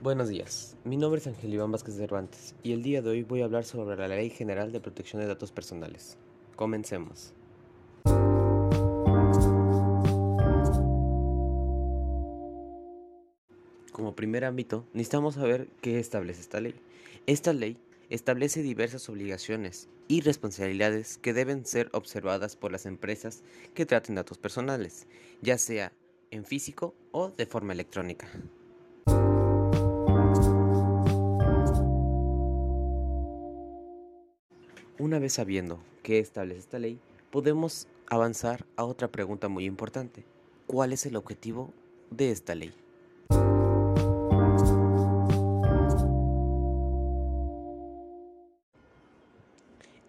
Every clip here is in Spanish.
Buenos días, mi nombre es Ángel Iván Vázquez Cervantes y el día de hoy voy a hablar sobre la Ley General de Protección de Datos Personales. Comencemos. Como primer ámbito, necesitamos saber qué establece esta ley. Esta ley establece diversas obligaciones y responsabilidades que deben ser observadas por las empresas que traten datos personales, ya sea en físico o de forma electrónica. Una vez sabiendo qué establece esta ley, podemos avanzar a otra pregunta muy importante. ¿Cuál es el objetivo de esta ley?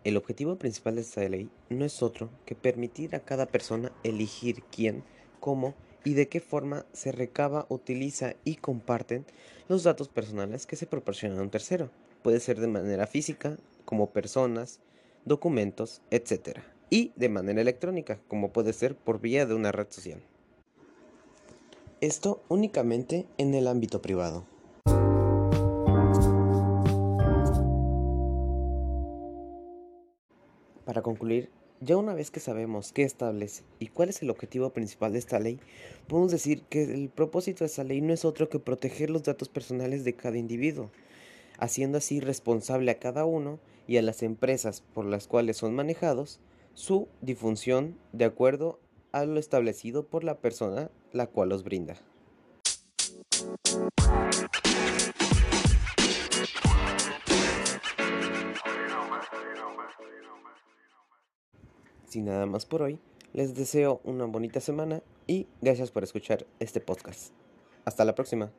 El objetivo principal de esta ley no es otro que permitir a cada persona elegir quién, cómo y de qué forma se recaba, utiliza y comparten los datos personales que se proporcionan a un tercero. Puede ser de manera física, como personas, documentos, etc. Y de manera electrónica, como puede ser por vía de una red social. Esto únicamente en el ámbito privado. Para concluir, ya una vez que sabemos qué establece y cuál es el objetivo principal de esta ley, podemos decir que el propósito de esta ley no es otro que proteger los datos personales de cada individuo, haciendo así responsable a cada uno y a las empresas por las cuales son manejados su difusión de acuerdo a lo establecido por la persona la cual los brinda. Sin nada más por hoy, les deseo una bonita semana y gracias por escuchar este podcast. Hasta la próxima.